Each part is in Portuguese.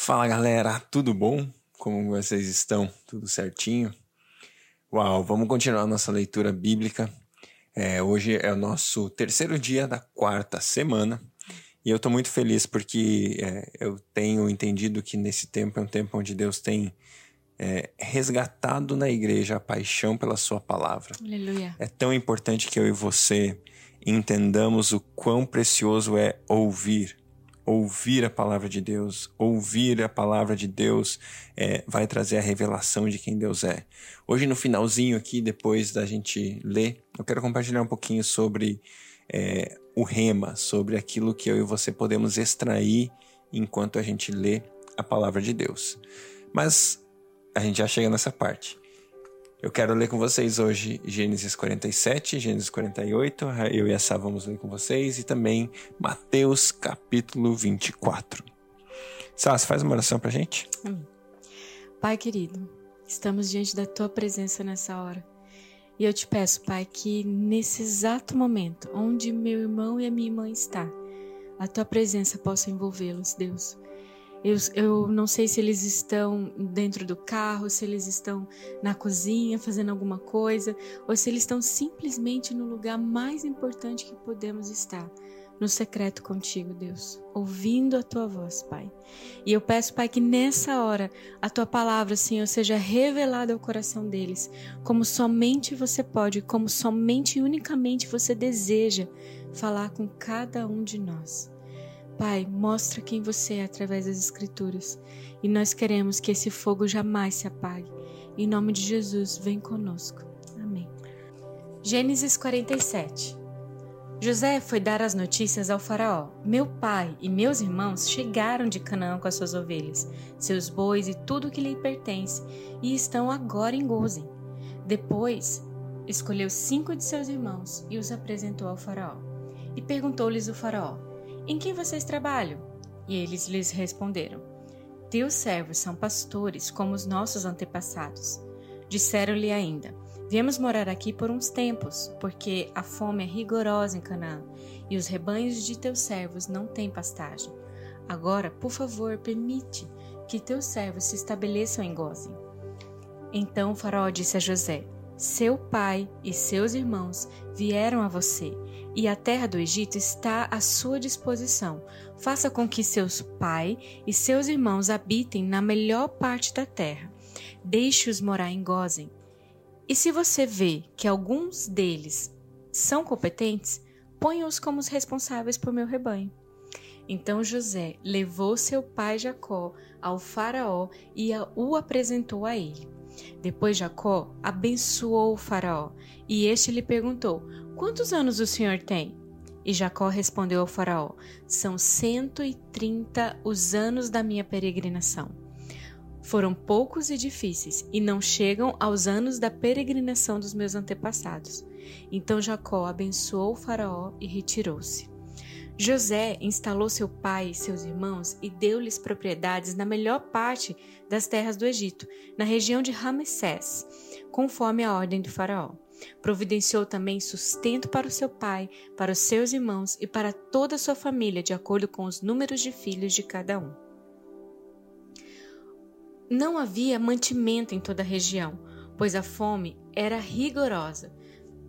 Fala galera, tudo bom? Como vocês estão? Tudo certinho? Uau, vamos continuar nossa leitura bíblica. É, hoje é o nosso terceiro dia da quarta semana e eu estou muito feliz porque é, eu tenho entendido que nesse tempo é um tempo onde Deus tem é, resgatado na igreja a paixão pela Sua palavra. Aleluia. É tão importante que eu e você entendamos o quão precioso é ouvir ouvir a palavra de Deus, ouvir a palavra de Deus é, vai trazer a revelação de quem Deus é. Hoje, no finalzinho aqui, depois da gente ler, eu quero compartilhar um pouquinho sobre é, o rema, sobre aquilo que eu e você podemos extrair enquanto a gente lê a palavra de Deus. Mas a gente já chega nessa parte. Eu quero ler com vocês hoje Gênesis 47, Gênesis 48. Eu e a Sá vamos ler com vocês. E também Mateus capítulo 24. Sá, você faz uma oração pra gente? Amém. Pai querido, estamos diante da tua presença nessa hora. E eu te peço, Pai, que nesse exato momento, onde meu irmão e a minha irmã está, a tua presença possa envolvê-los, Deus. Eu, eu não sei se eles estão dentro do carro, se eles estão na cozinha fazendo alguma coisa, ou se eles estão simplesmente no lugar mais importante que podemos estar, no secreto contigo, Deus, ouvindo a tua voz, Pai. E eu peço, Pai, que nessa hora a tua palavra, Senhor, seja revelada ao coração deles, como somente você pode, como somente e unicamente você deseja falar com cada um de nós. Pai, mostra quem você é através das Escrituras e nós queremos que esse fogo jamais se apague. Em nome de Jesus, vem conosco. Amém. Gênesis 47 José foi dar as notícias ao Faraó. Meu pai e meus irmãos chegaram de Canaã com as suas ovelhas, seus bois e tudo o que lhe pertence, e estão agora em Gozen. Depois, escolheu cinco de seus irmãos e os apresentou ao Faraó. E perguntou-lhes o Faraó: em quem vocês trabalham? E eles lhes responderam: Teus servos são pastores, como os nossos antepassados. Disseram-lhe ainda: Viemos morar aqui por uns tempos, porque a fome é rigorosa em Canaã, e os rebanhos de teus servos não têm pastagem. Agora, por favor, permite que teus servos se estabeleçam em Gozem. Então o faraó disse a José: Seu pai e seus irmãos vieram a você, e a terra do Egito está à sua disposição. Faça com que seus pai e seus irmãos habitem na melhor parte da terra. Deixe-os morar em Gozen. E se você vê que alguns deles são competentes, ponha-os como os responsáveis por meu rebanho. Então José levou seu pai Jacó ao Faraó e o apresentou a ele. Depois Jacó abençoou o Faraó, e este lhe perguntou: Quantos anos o senhor tem? E Jacó respondeu ao Faraó: São cento e trinta os anos da minha peregrinação. Foram poucos e difíceis, e não chegam aos anos da peregrinação dos meus antepassados. Então Jacó abençoou o Faraó e retirou-se. José instalou seu pai e seus irmãos e deu-lhes propriedades na melhor parte das terras do Egito, na região de Ramessés, conforme a ordem do Faraó. Providenciou também sustento para o seu pai, para os seus irmãos e para toda a sua família, de acordo com os números de filhos de cada um. Não havia mantimento em toda a região, pois a fome era rigorosa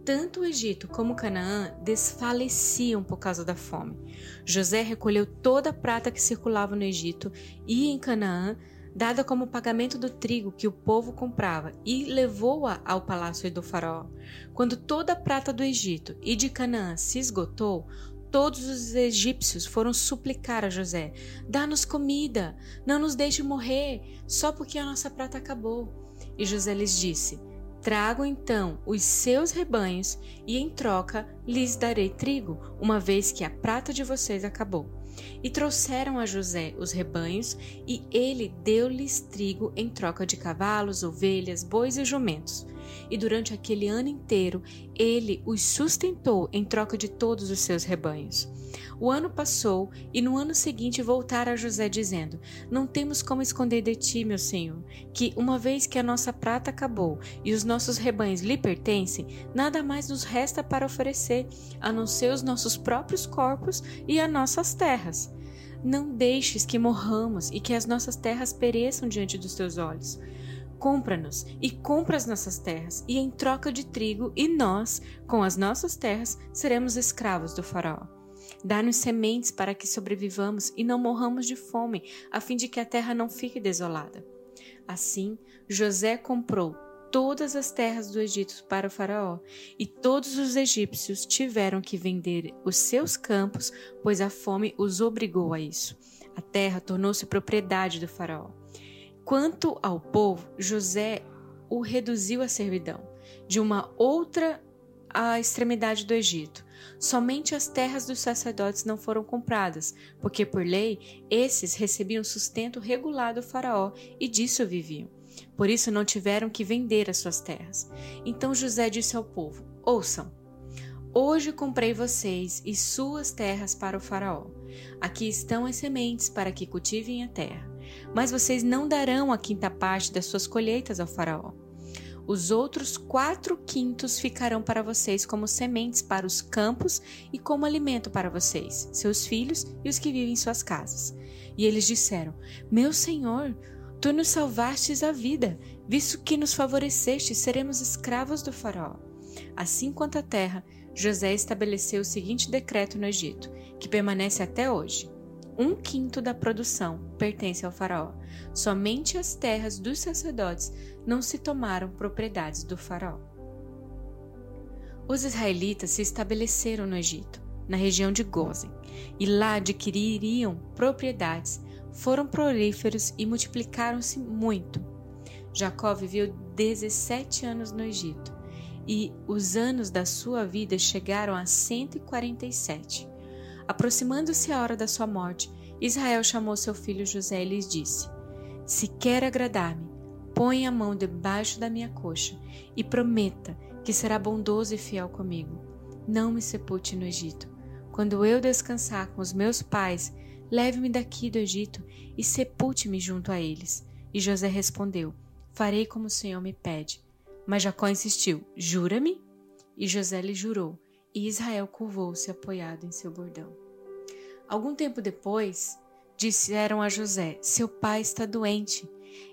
tanto o Egito como Canaã desfaleciam por causa da fome. José recolheu toda a prata que circulava no Egito e em Canaã, dada como pagamento do trigo que o povo comprava, e levou-a ao palácio do faraó. Quando toda a prata do Egito e de Canaã se esgotou, todos os egípcios foram suplicar a José: Dá-nos comida, não nos deixe morrer, só porque a nossa prata acabou. E José lhes disse: Trago então os seus rebanhos, e em troca lhes darei trigo, uma vez que a prata de vocês acabou. E trouxeram a José os rebanhos, e ele deu-lhes trigo em troca de cavalos, ovelhas, bois e jumentos. E durante aquele ano inteiro ele os sustentou em troca de todos os seus rebanhos. O ano passou e no ano seguinte voltaram a José, dizendo: Não temos como esconder de ti, meu senhor, que uma vez que a nossa prata acabou e os nossos rebanhos lhe pertencem, nada mais nos resta para oferecer, a não ser os nossos próprios corpos e as nossas terras. não deixes que morramos e que as nossas terras pereçam diante dos teus olhos. Compra-nos e compra as nossas terras, e em troca de trigo, e nós, com as nossas terras, seremos escravos do Faraó. Dá-nos sementes para que sobrevivamos e não morramos de fome, a fim de que a terra não fique desolada. Assim, José comprou todas as terras do Egito para o Faraó, e todos os egípcios tiveram que vender os seus campos, pois a fome os obrigou a isso. A terra tornou-se propriedade do Faraó. Quanto ao povo, José o reduziu à servidão, de uma outra à extremidade do Egito. Somente as terras dos sacerdotes não foram compradas, porque por lei esses recebiam sustento regular do Faraó e disso viviam. Por isso não tiveram que vender as suas terras. Então José disse ao povo: Ouçam, hoje comprei vocês e suas terras para o Faraó. Aqui estão as sementes para que cultivem a terra. Mas vocês não darão a quinta parte das suas colheitas ao Faraó. Os outros quatro quintos ficarão para vocês como sementes para os campos e como alimento para vocês, seus filhos e os que vivem em suas casas. E eles disseram: Meu senhor, Tu nos salvastes a vida, visto que nos favoreceste, seremos escravos do Faraó. Assim quanto a terra, José estabeleceu o seguinte decreto no Egito, que permanece até hoje. Um quinto da produção pertence ao Faraó. Somente as terras dos sacerdotes não se tomaram propriedades do Faraó. Os israelitas se estabeleceram no Egito, na região de Gozen, e lá adquiririam propriedades foram prolíferos e multiplicaram-se muito. Jacó viveu 17 anos no Egito e os anos da sua vida chegaram a 147. Aproximando-se a hora da sua morte, Israel chamou seu filho José e lhes disse: Se quer agradar-me, põe a mão debaixo da minha coxa e prometa que será bondoso e fiel comigo. Não me sepulte no Egito. Quando eu descansar com os meus pais, Leve-me daqui do Egito e sepulte-me junto a eles. E José respondeu: Farei como o Senhor me pede. Mas Jacó insistiu: Jura-me? E José lhe jurou, e Israel curvou-se apoiado em seu bordão. Algum tempo depois, disseram a José: Seu pai está doente.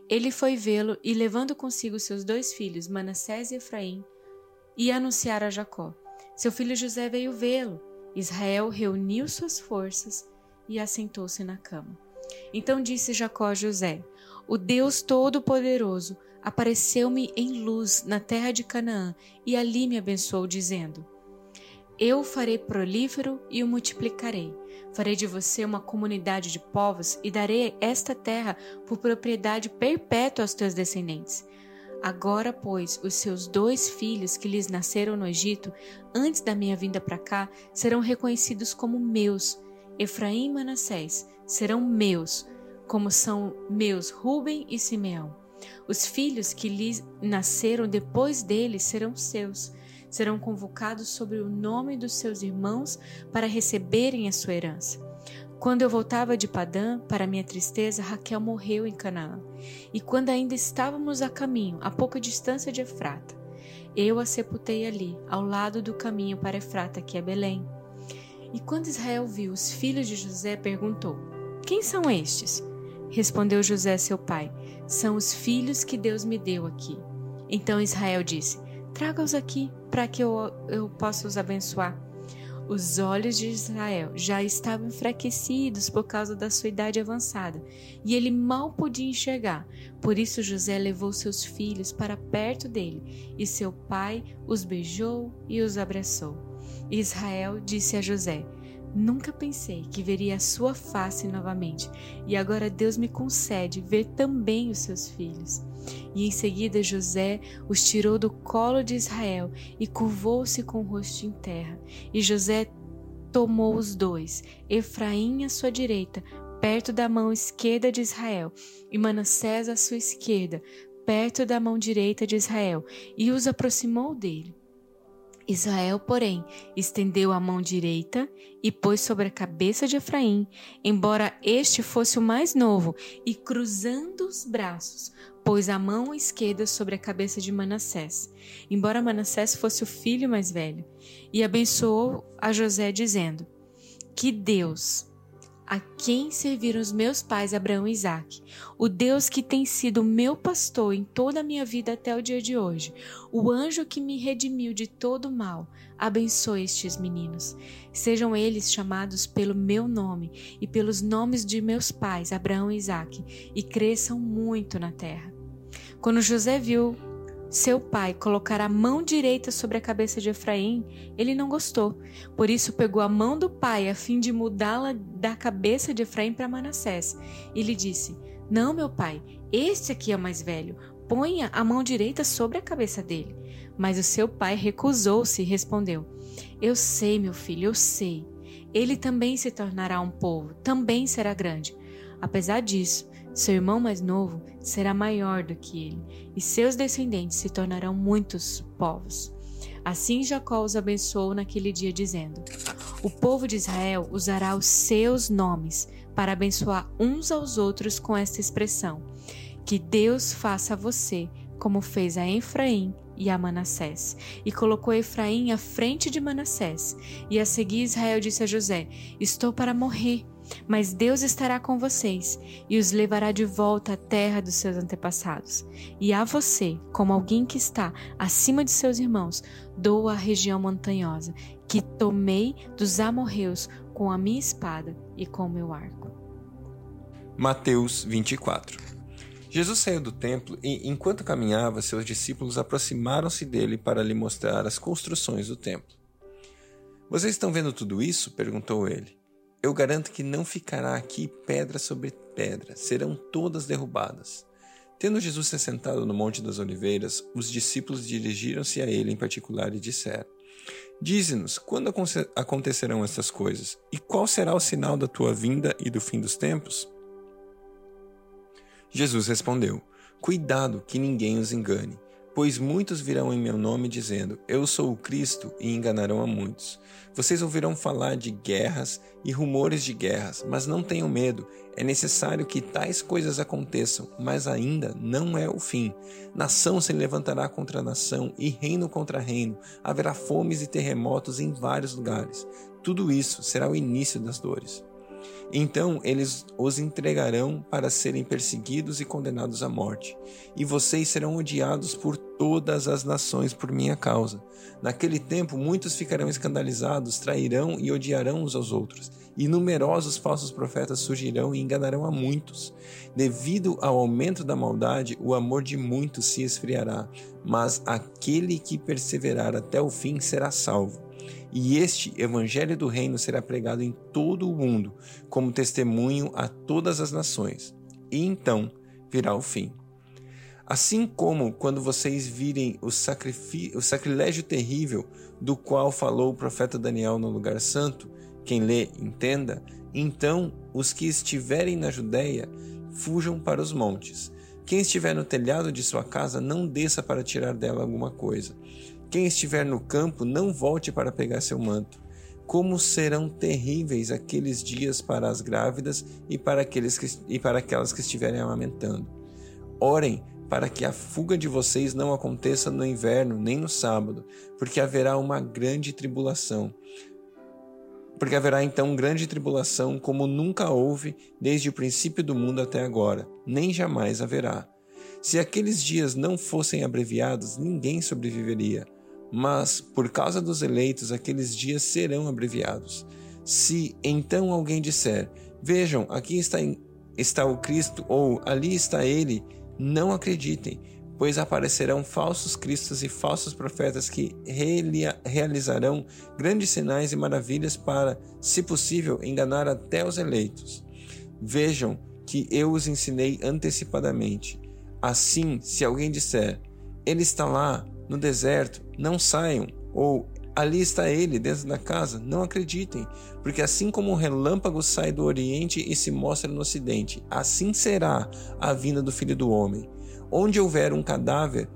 Ele foi vê-lo e, levando consigo seus dois filhos, Manassés e Efraim, e anunciar a Jacó. Seu filho José veio vê-lo. Israel reuniu suas forças e assentou-se na cama. Então disse Jacó a José: O Deus Todo-Poderoso apareceu-me em luz na terra de Canaã e ali me abençoou, dizendo: Eu farei prolífero e o multiplicarei. Farei de você uma comunidade de povos e darei esta terra por propriedade perpétua aos teus descendentes. Agora, pois, os seus dois filhos que lhes nasceram no Egito, antes da minha vinda para cá, serão reconhecidos como meus Efraim e Manassés serão meus, como são meus Ruben e Simeão. Os filhos que lhes nasceram depois deles serão seus. Serão convocados sobre o nome dos seus irmãos para receberem a sua herança. Quando eu voltava de Padã, para minha tristeza, Raquel morreu em Canaã. E quando ainda estávamos a caminho, a pouca distância de Efrata, eu a sepultei ali, ao lado do caminho para Efrata, que é Belém. E quando Israel viu os filhos de José, perguntou: Quem são estes? Respondeu José, seu pai: São os filhos que Deus me deu aqui. Então Israel disse: Traga-os aqui, para que eu, eu possa os abençoar. Os olhos de Israel já estavam enfraquecidos por causa da sua idade avançada, e ele mal podia enxergar. Por isso José levou seus filhos para perto dele, e seu pai os beijou e os abraçou. Israel disse a José: Nunca pensei que veria a sua face novamente, e agora Deus me concede ver também os seus filhos. E em seguida José os tirou do colo de Israel e curvou-se com o rosto em terra. E José tomou os dois, Efraim à sua direita, perto da mão esquerda de Israel, e Manassés à sua esquerda, perto da mão direita de Israel, e os aproximou dele. Israel, porém, estendeu a mão direita e pôs sobre a cabeça de Efraim, embora este fosse o mais novo, e cruzando os braços, pôs a mão esquerda sobre a cabeça de Manassés, embora Manassés fosse o filho mais velho, e abençoou a José, dizendo: Que Deus, a quem serviram os meus pais Abraão e Isaac, o Deus que tem sido meu pastor em toda a minha vida até o dia de hoje, o anjo que me redimiu de todo mal, abençoe estes meninos. Sejam eles chamados pelo meu nome e pelos nomes de meus pais Abraão e Isaac, e cresçam muito na terra. Quando José viu seu pai colocar a mão direita sobre a cabeça de Efraim, ele não gostou. Por isso pegou a mão do pai a fim de mudá-la da cabeça de Efraim para Manassés. E lhe disse: Não, meu pai, este aqui é o mais velho. Ponha a mão direita sobre a cabeça dele. Mas o seu pai recusou-se e respondeu: Eu sei, meu filho, eu sei. Ele também se tornará um povo, também será grande. Apesar disso, seu irmão mais novo será maior do que ele, e seus descendentes se tornarão muitos povos. Assim Jacó os abençoou naquele dia, dizendo: O povo de Israel usará os seus nomes para abençoar uns aos outros com esta expressão: Que Deus faça a você como fez a Efraim e a Manassés. E colocou Efraim à frente de Manassés. E a seguir Israel disse a José: Estou para morrer mas Deus estará com vocês e os levará de volta à terra dos seus antepassados. E a você, como alguém que está acima de seus irmãos, dou a região montanhosa, que tomei dos amorreus com a minha espada e com o meu arco. Mateus 24 Jesus saiu do templo e, enquanto caminhava, seus discípulos aproximaram-se dele para lhe mostrar as construções do templo. Vocês estão vendo tudo isso? perguntou ele. Eu garanto que não ficará aqui pedra sobre pedra, serão todas derrubadas. Tendo Jesus se sentado no Monte das Oliveiras, os discípulos dirigiram-se a ele em particular e disseram: Dize-nos, quando acontecerão estas coisas? E qual será o sinal da tua vinda e do fim dos tempos? Jesus respondeu: Cuidado que ninguém os engane. Pois muitos virão em meu nome dizendo: Eu sou o Cristo, e enganarão a muitos. Vocês ouvirão falar de guerras e rumores de guerras, mas não tenham medo. É necessário que tais coisas aconteçam, mas ainda não é o fim. Nação se levantará contra nação e reino contra reino. Haverá fomes e terremotos em vários lugares. Tudo isso será o início das dores. Então eles os entregarão para serem perseguidos e condenados à morte, e vocês serão odiados por todas as nações por minha causa. Naquele tempo, muitos ficarão escandalizados, trairão e odiarão uns aos outros, e numerosos falsos profetas surgirão e enganarão a muitos. Devido ao aumento da maldade, o amor de muitos se esfriará, mas aquele que perseverar até o fim será salvo. E este evangelho do reino será pregado em todo o mundo, como testemunho a todas as nações. E então virá o fim. Assim como quando vocês virem o, o sacrilégio terrível do qual falou o profeta Daniel no lugar santo, quem lê, entenda, então os que estiverem na Judéia fujam para os montes. Quem estiver no telhado de sua casa, não desça para tirar dela alguma coisa. Quem estiver no campo, não volte para pegar seu manto. Como serão terríveis aqueles dias para as grávidas e para, aqueles que, e para aquelas que estiverem amamentando. Orem para que a fuga de vocês não aconteça no inverno nem no sábado, porque haverá uma grande tribulação. Porque haverá então grande tribulação, como nunca houve desde o princípio do mundo até agora, nem jamais haverá. Se aqueles dias não fossem abreviados, ninguém sobreviveria. Mas, por causa dos eleitos, aqueles dias serão abreviados. Se então alguém disser: Vejam, aqui está, está o Cristo, ou ali está ele, não acreditem, pois aparecerão falsos cristos e falsos profetas que realizarão grandes sinais e maravilhas para, se possível, enganar até os eleitos. Vejam que eu os ensinei antecipadamente. Assim, se alguém disser, ele está lá no deserto, não saiam, ou ali está ele dentro da casa, não acreditem, porque assim como o relâmpago sai do oriente e se mostra no ocidente, assim será a vinda do filho do homem. Onde houver um cadáver,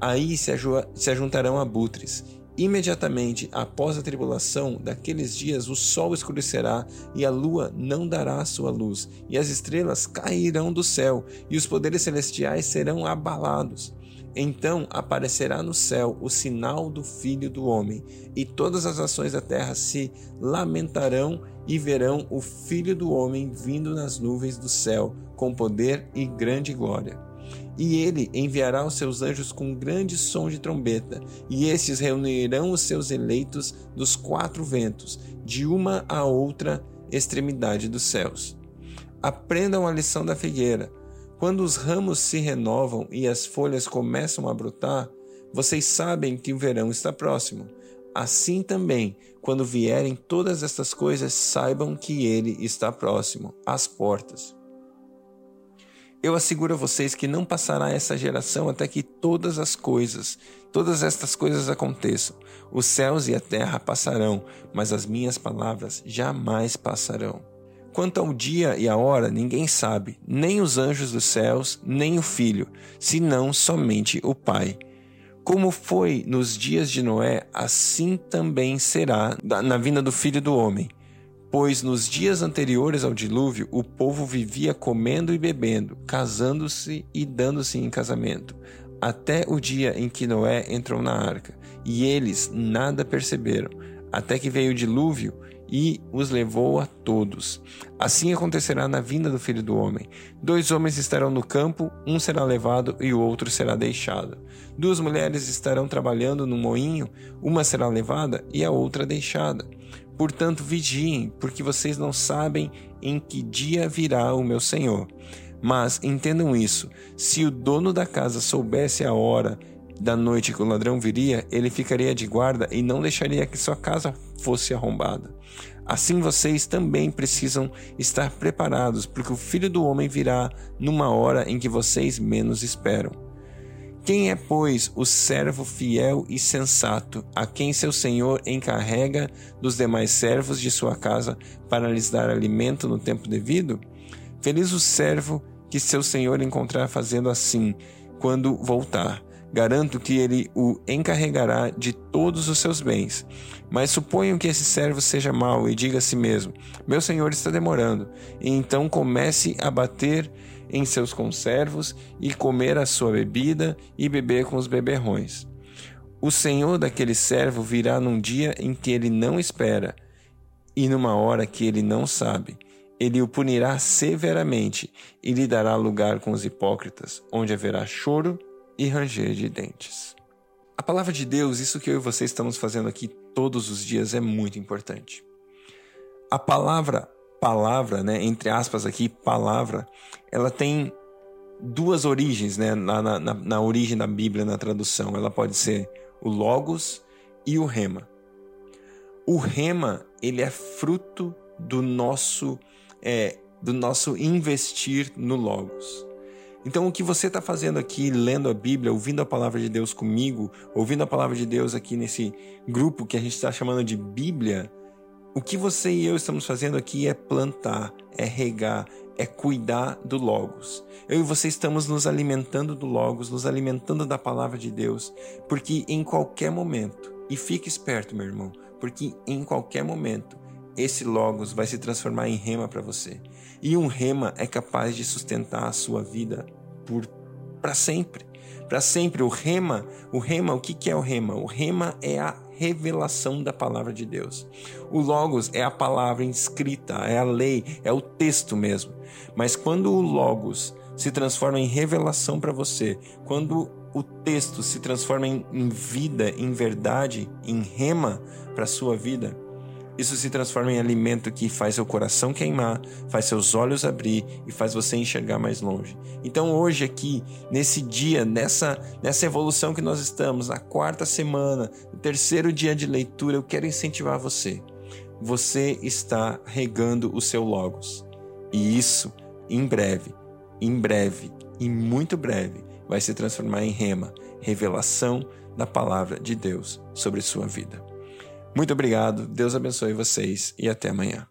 aí se, se ajuntarão abutres. Imediatamente após a tribulação daqueles dias, o sol escurecerá e a lua não dará sua luz, e as estrelas cairão do céu, e os poderes celestiais serão abalados. Então aparecerá no céu o sinal do Filho do Homem, e todas as nações da terra se lamentarão e verão o Filho do Homem vindo nas nuvens do céu, com poder e grande glória. E ele enviará os seus anjos com grande som de trombeta, e estes reunirão os seus eleitos dos quatro ventos, de uma a outra extremidade dos céus. Aprendam a lição da figueira. Quando os ramos se renovam e as folhas começam a brotar, vocês sabem que o verão está próximo. Assim também, quando vierem todas estas coisas, saibam que ele está próximo, às portas. Eu asseguro a vocês que não passará essa geração até que todas as coisas, todas estas coisas aconteçam. Os céus e a terra passarão, mas as minhas palavras jamais passarão. Quanto ao dia e a hora, ninguém sabe, nem os anjos dos céus, nem o filho, senão somente o Pai. Como foi nos dias de Noé, assim também será na vinda do filho do homem. Pois nos dias anteriores ao dilúvio, o povo vivia comendo e bebendo, casando-se e dando-se em casamento, até o dia em que Noé entrou na arca, e eles nada perceberam, até que veio o dilúvio e os levou a todos. Assim acontecerá na vinda do Filho do Homem. Dois homens estarão no campo, um será levado e o outro será deixado. Duas mulheres estarão trabalhando no moinho, uma será levada e a outra deixada. Portanto, vigiem, porque vocês não sabem em que dia virá o meu Senhor. Mas entendam isso: se o dono da casa soubesse a hora da noite que o ladrão viria, ele ficaria de guarda e não deixaria que sua casa fosse arrombada. Assim vocês também precisam estar preparados, porque o filho do homem virá numa hora em que vocês menos esperam. Quem é, pois, o servo fiel e sensato, a quem seu senhor encarrega dos demais servos de sua casa para lhes dar alimento no tempo devido? Feliz o servo que seu senhor encontrar fazendo assim, quando voltar Garanto que ele o encarregará de todos os seus bens. Mas suponham que esse servo seja mau e diga a si mesmo: Meu senhor está demorando. E então comece a bater em seus conservos e comer a sua bebida e beber com os beberrões. O senhor daquele servo virá num dia em que ele não espera e numa hora que ele não sabe. Ele o punirá severamente e lhe dará lugar com os hipócritas, onde haverá choro e ranger de dentes. A palavra de Deus, isso que eu e você estamos fazendo aqui todos os dias, é muito importante. A palavra, palavra, né, entre aspas aqui, palavra, ela tem duas origens, né, na, na, na origem da Bíblia, na tradução. Ela pode ser o Logos e o Rema. O Rema, ele é fruto do nosso, é, do nosso investir no Logos. Então, o que você está fazendo aqui, lendo a Bíblia, ouvindo a palavra de Deus comigo, ouvindo a palavra de Deus aqui nesse grupo que a gente está chamando de Bíblia, o que você e eu estamos fazendo aqui é plantar, é regar, é cuidar do Logos. Eu e você estamos nos alimentando do Logos, nos alimentando da palavra de Deus, porque em qualquer momento, e fique esperto, meu irmão, porque em qualquer momento, esse Logos vai se transformar em rema para você. E um rema é capaz de sustentar a sua vida por para sempre. Para sempre o rema, o rema, o que que é o rema? O rema é a revelação da palavra de Deus. O logos é a palavra inscrita, é a lei, é o texto mesmo. Mas quando o logos se transforma em revelação para você, quando o texto se transforma em, vida, em verdade, em rema para sua vida, isso se transforma em alimento que faz seu coração queimar, faz seus olhos abrir e faz você enxergar mais longe. Então hoje aqui, nesse dia, nessa, nessa evolução que nós estamos, na quarta semana, no terceiro dia de leitura, eu quero incentivar você. Você está regando o seu logos. E isso, em breve, em breve, e muito breve, vai se transformar em rema, revelação da palavra de Deus sobre sua vida. Muito obrigado, Deus abençoe vocês e até amanhã.